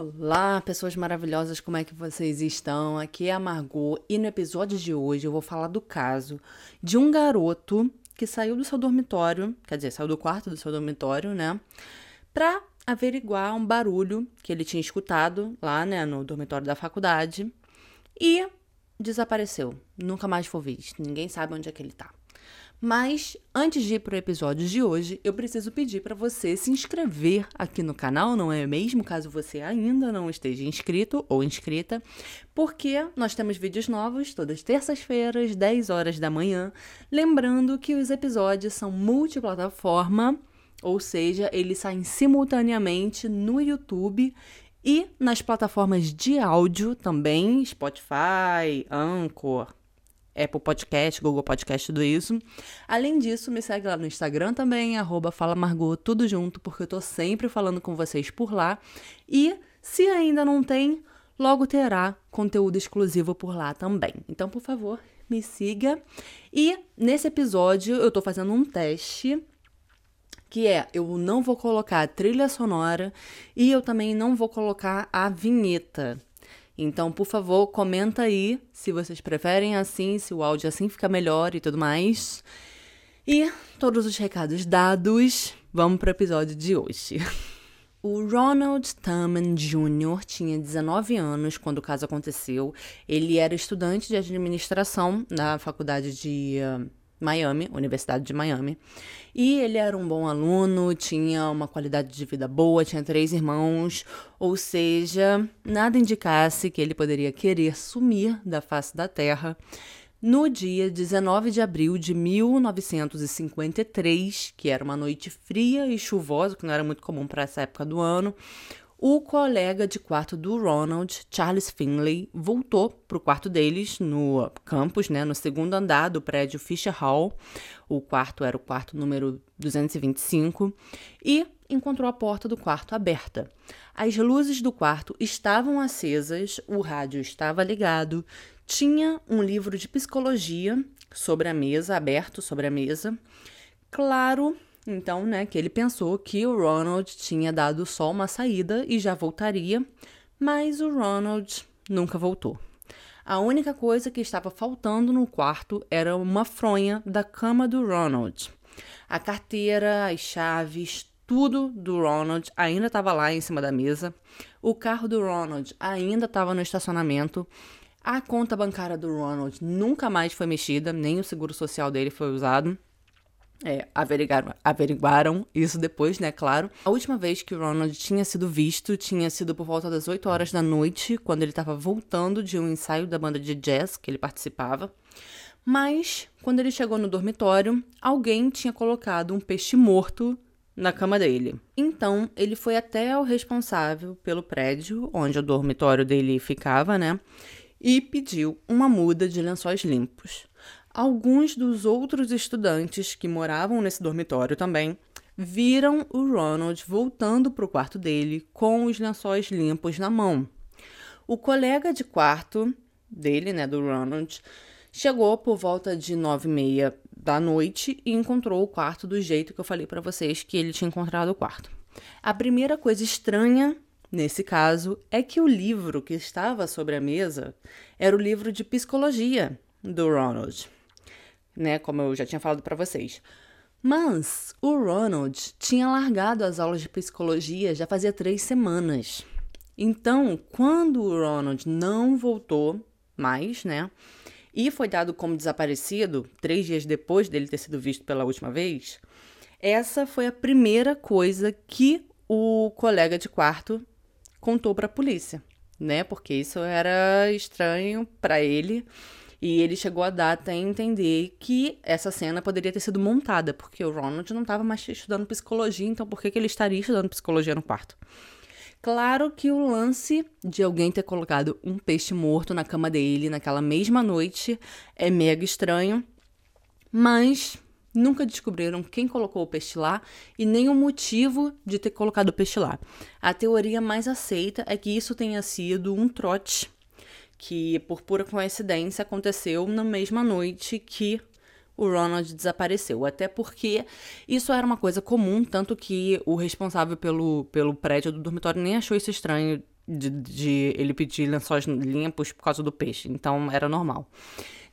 Olá, pessoas maravilhosas, como é que vocês estão? Aqui é a Margot e no episódio de hoje eu vou falar do caso de um garoto que saiu do seu dormitório, quer dizer, saiu do quarto do seu dormitório, né? Pra averiguar um barulho que ele tinha escutado lá, né, no dormitório da faculdade e desapareceu. Nunca mais foi visto. Ninguém sabe onde é que ele tá. Mas antes de ir para o episódio de hoje, eu preciso pedir para você se inscrever aqui no canal, não é mesmo? Caso você ainda não esteja inscrito ou inscrita, porque nós temos vídeos novos todas terças-feiras, 10 horas da manhã. Lembrando que os episódios são multiplataforma, ou seja, eles saem simultaneamente no YouTube e nas plataformas de áudio também, Spotify, Anchor, Apple Podcast, Google Podcast, tudo isso. Além disso, me segue lá no Instagram também, arroba Fala Margot, tudo junto, porque eu tô sempre falando com vocês por lá. E se ainda não tem, logo terá conteúdo exclusivo por lá também. Então, por favor, me siga. E nesse episódio eu tô fazendo um teste que é eu não vou colocar a trilha sonora e eu também não vou colocar a vinheta. Então, por favor, comenta aí se vocês preferem assim, se o áudio assim fica melhor e tudo mais. E todos os recados dados, vamos para o episódio de hoje. O Ronald Tubman Jr. tinha 19 anos quando o caso aconteceu. Ele era estudante de administração na faculdade de uh, Miami, Universidade de Miami. E ele era um bom aluno, tinha uma qualidade de vida boa, tinha três irmãos, ou seja, nada indicasse que ele poderia querer sumir da face da terra. No dia 19 de abril de 1953, que era uma noite fria e chuvosa, que não era muito comum para essa época do ano, o colega de quarto do Ronald, Charles Finley, voltou para o quarto deles no campus, né, no segundo andar do prédio Fisher Hall. O quarto era o quarto número 225 e encontrou a porta do quarto aberta. As luzes do quarto estavam acesas, o rádio estava ligado, tinha um livro de psicologia sobre a mesa, aberto sobre a mesa. Claro então, né, que ele pensou que o Ronald tinha dado só uma saída e já voltaria, mas o Ronald nunca voltou. A única coisa que estava faltando no quarto era uma fronha da cama do Ronald. A carteira, as chaves, tudo do Ronald ainda estava lá em cima da mesa. O carro do Ronald ainda estava no estacionamento. A conta bancária do Ronald nunca mais foi mexida, nem o seguro social dele foi usado. É, averiguaram, averiguaram isso depois, né, claro. A última vez que o Ronald tinha sido visto tinha sido por volta das 8 horas da noite, quando ele estava voltando de um ensaio da banda de jazz que ele participava. Mas, quando ele chegou no dormitório, alguém tinha colocado um peixe morto na cama dele. Então, ele foi até o responsável pelo prédio onde o dormitório dele ficava, né? E pediu uma muda de lençóis limpos. Alguns dos outros estudantes que moravam nesse dormitório também viram o Ronald voltando para o quarto dele com os lençóis limpos na mão. O colega de quarto dele, né, do Ronald, chegou por volta de nove e meia da noite e encontrou o quarto do jeito que eu falei para vocês que ele tinha encontrado o quarto. A primeira coisa estranha nesse caso é que o livro que estava sobre a mesa era o livro de psicologia do Ronald né? Como eu já tinha falado para vocês. Mas o Ronald tinha largado as aulas de psicologia já fazia três semanas. Então, quando o Ronald não voltou mais, né? E foi dado como desaparecido três dias depois dele ter sido visto pela última vez, essa foi a primeira coisa que o colega de quarto contou para a polícia, né? Porque isso era estranho para ele e ele chegou a dar até entender que essa cena poderia ter sido montada, porque o Ronald não estava mais estudando psicologia, então por que, que ele estaria estudando psicologia no quarto? Claro que o lance de alguém ter colocado um peixe morto na cama dele naquela mesma noite é mega estranho, mas nunca descobriram quem colocou o peixe lá e nem o motivo de ter colocado o peixe lá. A teoria mais aceita é que isso tenha sido um trote que por pura coincidência aconteceu na mesma noite que o Ronald desapareceu. Até porque isso era uma coisa comum, tanto que o responsável pelo, pelo prédio do dormitório nem achou isso estranho de, de ele pedir lençóis limpos por causa do peixe, então era normal.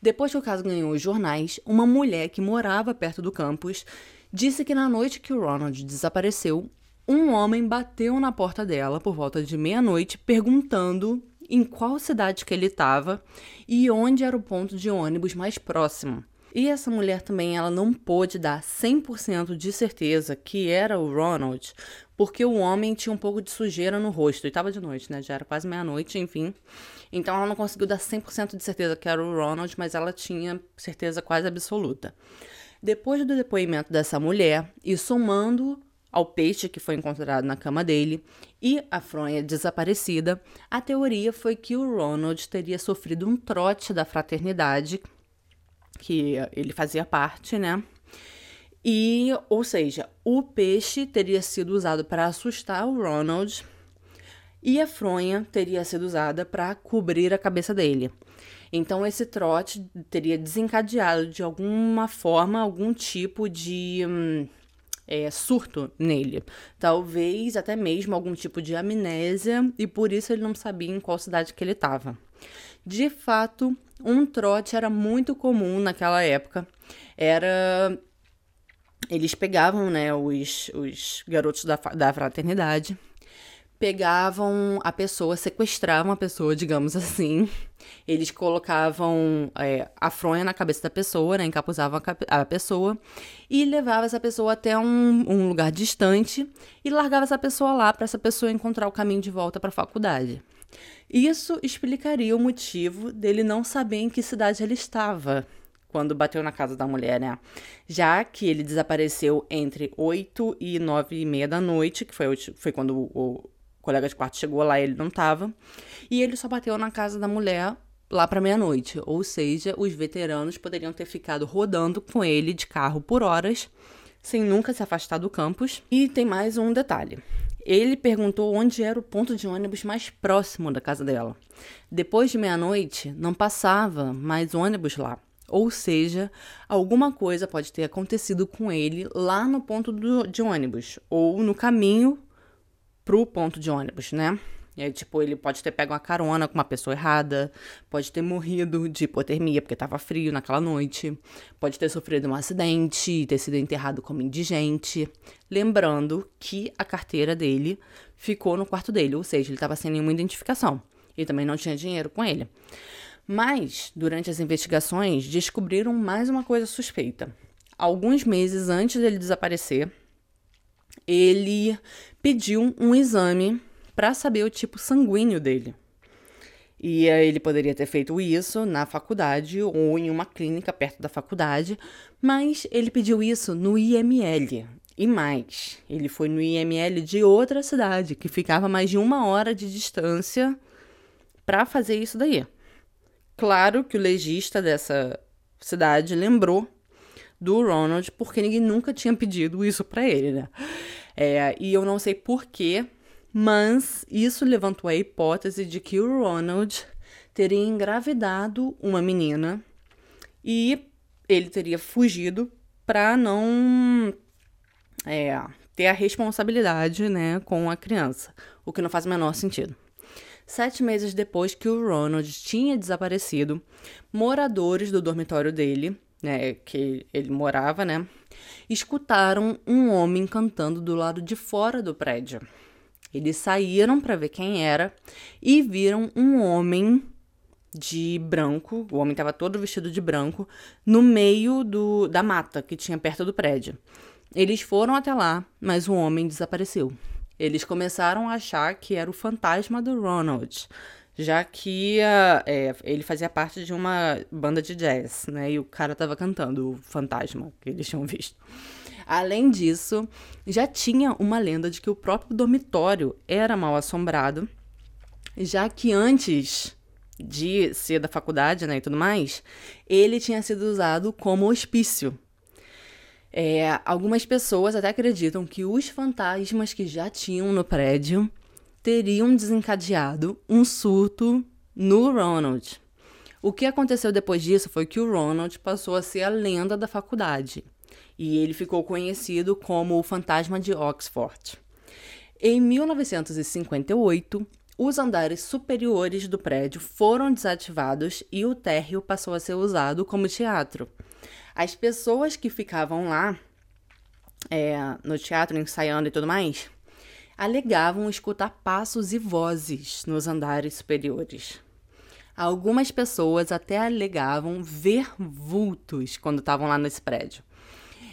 Depois que o caso ganhou os jornais, uma mulher que morava perto do campus disse que na noite que o Ronald desapareceu, um homem bateu na porta dela por volta de meia-noite perguntando em qual cidade que ele estava e onde era o ponto de ônibus mais próximo. E essa mulher também ela não pôde dar 100% de certeza que era o Ronald, porque o homem tinha um pouco de sujeira no rosto e estava de noite, né? Já era quase meia-noite, enfim. Então ela não conseguiu dar 100% de certeza que era o Ronald, mas ela tinha certeza quase absoluta. Depois do depoimento dessa mulher e somando ao peixe que foi encontrado na cama dele e a fronha desaparecida, a teoria foi que o Ronald teria sofrido um trote da fraternidade, que ele fazia parte, né? E, ou seja, o peixe teria sido usado para assustar o Ronald e a fronha teria sido usada para cobrir a cabeça dele. Então, esse trote teria desencadeado de alguma forma algum tipo de hum, é, surto nele. Talvez até mesmo algum tipo de amnésia, e por isso ele não sabia em qual cidade que ele estava. De fato, um trote era muito comum naquela época. Era. Eles pegavam né, os, os garotos da, da fraternidade pegavam a pessoa, sequestravam a pessoa, digamos assim. Eles colocavam é, a fronha na cabeça da pessoa, né, encapuzavam a, a pessoa e levavam essa pessoa até um, um lugar distante e largava essa pessoa lá para essa pessoa encontrar o caminho de volta para a faculdade. Isso explicaria o motivo dele não saber em que cidade ele estava quando bateu na casa da mulher, né? Já que ele desapareceu entre 8 e 9 e meia da noite, que foi, foi quando o, colega de quarto chegou lá e ele não tava. E ele só bateu na casa da mulher lá para meia-noite. Ou seja, os veteranos poderiam ter ficado rodando com ele de carro por horas, sem nunca se afastar do campus. E tem mais um detalhe. Ele perguntou onde era o ponto de ônibus mais próximo da casa dela. Depois de meia-noite, não passava mais ônibus lá. Ou seja, alguma coisa pode ter acontecido com ele lá no ponto do, de ônibus, ou no caminho pro ponto de ônibus, né? E aí, tipo, ele pode ter pego uma carona com uma pessoa errada, pode ter morrido de hipotermia porque estava frio naquela noite, pode ter sofrido um acidente, ter sido enterrado como indigente. Lembrando que a carteira dele ficou no quarto dele, ou seja, ele estava sem nenhuma identificação. E também não tinha dinheiro com ele. Mas, durante as investigações, descobriram mais uma coisa suspeita. Alguns meses antes dele desaparecer, ele pediu um exame para saber o tipo sanguíneo dele. E ele poderia ter feito isso na faculdade ou em uma clínica perto da faculdade, mas ele pediu isso no IML. E mais, ele foi no IML de outra cidade, que ficava mais de uma hora de distância para fazer isso daí. Claro que o legista dessa cidade lembrou do Ronald, porque ninguém nunca tinha pedido isso para ele, né? É, e eu não sei porquê, mas isso levantou a hipótese de que o Ronald teria engravidado uma menina e ele teria fugido para não é, ter a responsabilidade né, com a criança, o que não faz o menor sentido. Sete meses depois que o Ronald tinha desaparecido, moradores do dormitório dele né, que ele morava, né, escutaram um homem cantando do lado de fora do prédio. Eles saíram para ver quem era e viram um homem de branco, o homem estava todo vestido de branco, no meio do, da mata que tinha perto do prédio. Eles foram até lá, mas o homem desapareceu. Eles começaram a achar que era o fantasma do Ronald, já que uh, é, ele fazia parte de uma banda de jazz, né? E o cara tava cantando o Fantasma que eles tinham visto. Além disso, já tinha uma lenda de que o próprio dormitório era mal assombrado, já que antes de ser da faculdade né, e tudo mais, ele tinha sido usado como hospício. É, algumas pessoas até acreditam que os fantasmas que já tinham no prédio teriam desencadeado um surto no Ronald. O que aconteceu depois disso foi que o Ronald passou a ser a lenda da faculdade e ele ficou conhecido como o Fantasma de Oxford. Em 1958, os andares superiores do prédio foram desativados e o térreo passou a ser usado como teatro. As pessoas que ficavam lá, é, no teatro, ensaiando e tudo mais, alegavam escutar passos e vozes nos andares superiores. Algumas pessoas até alegavam ver vultos quando estavam lá nesse prédio.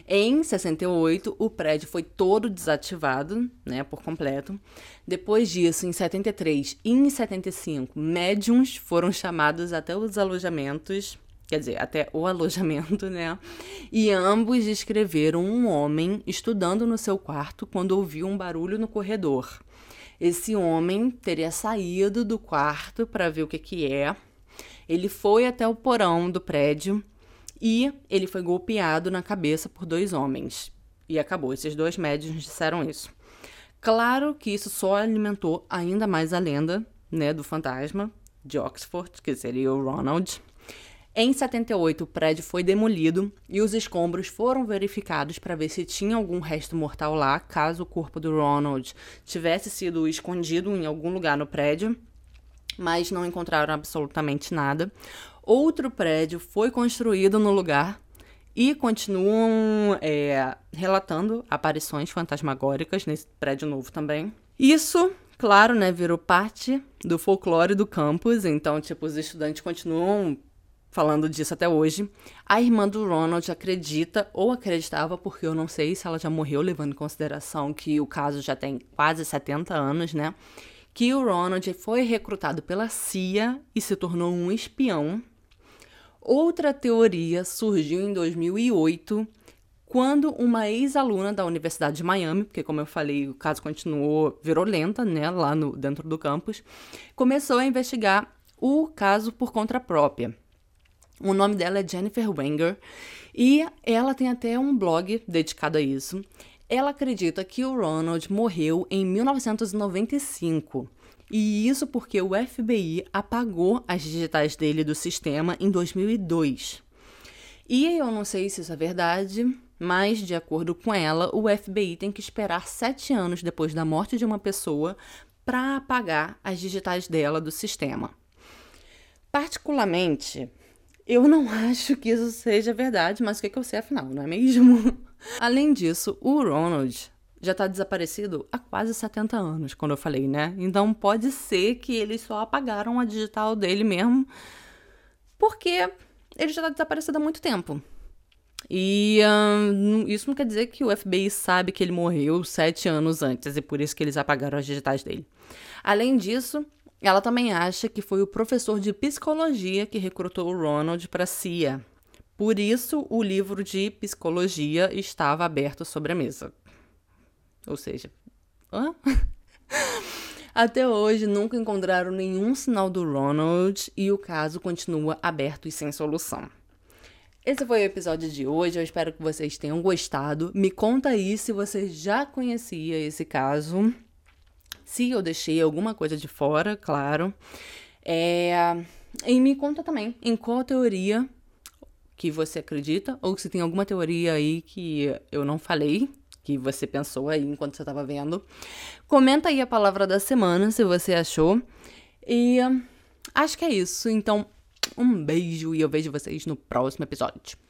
Em 68, o prédio foi todo desativado, né, por completo. Depois disso, em 73 e em 75, médiums foram chamados até os alojamentos, quer dizer, até o alojamento, né? E ambos descreveram um homem estudando no seu quarto quando ouviu um barulho no corredor. Esse homem teria saído do quarto para ver o que que é. Ele foi até o porão do prédio e ele foi golpeado na cabeça por dois homens. E acabou. Esses dois médicos disseram isso. Claro que isso só alimentou ainda mais a lenda, né, do fantasma de Oxford, que seria o Ronald. Em 78, o prédio foi demolido e os escombros foram verificados para ver se tinha algum resto mortal lá, caso o corpo do Ronald tivesse sido escondido em algum lugar no prédio, mas não encontraram absolutamente nada. Outro prédio foi construído no lugar e continuam é, relatando aparições fantasmagóricas nesse prédio novo também. Isso, claro, né, virou parte do folclore do campus, então, tipo, os estudantes continuam falando disso até hoje. A irmã do Ronald acredita, ou acreditava, porque eu não sei se ela já morreu, levando em consideração que o caso já tem quase 70 anos, né? Que o Ronald foi recrutado pela CIA e se tornou um espião Outra teoria surgiu em 2008, quando uma ex-aluna da Universidade de Miami, porque como eu falei, o caso continuou virulenta, né, lá no dentro do campus, começou a investigar o caso por conta própria. O nome dela é Jennifer Wenger e ela tem até um blog dedicado a isso. Ela acredita que o Ronald morreu em 1995 e isso porque o FBI apagou as digitais dele do sistema em 2002. E eu não sei se isso é verdade, mas de acordo com ela, o FBI tem que esperar sete anos depois da morte de uma pessoa para apagar as digitais dela do sistema. Particularmente, eu não acho que isso seja verdade, mas o que, que eu sei afinal, não é mesmo? Além disso, o Ronald já está desaparecido há quase 70 anos, quando eu falei, né? Então pode ser que eles só apagaram a digital dele mesmo, porque ele já está desaparecido há muito tempo. E isso não quer dizer que o FBI sabe que ele morreu sete anos antes e por isso que eles apagaram as digitais dele. Além disso, ela também acha que foi o professor de psicologia que recrutou o Ronald para a CIA. Por isso, o livro de psicologia estava aberto sobre a mesa. Ou seja, hã? Até hoje nunca encontraram nenhum sinal do Ronald e o caso continua aberto e sem solução. Esse foi o episódio de hoje. Eu espero que vocês tenham gostado. Me conta aí se você já conhecia esse caso. Se eu deixei alguma coisa de fora, claro. É... E me conta também em qual teoria que você acredita, ou se tem alguma teoria aí que eu não falei que você pensou aí enquanto você estava vendo. Comenta aí a palavra da semana se você achou. E acho que é isso. Então, um beijo e eu vejo vocês no próximo episódio.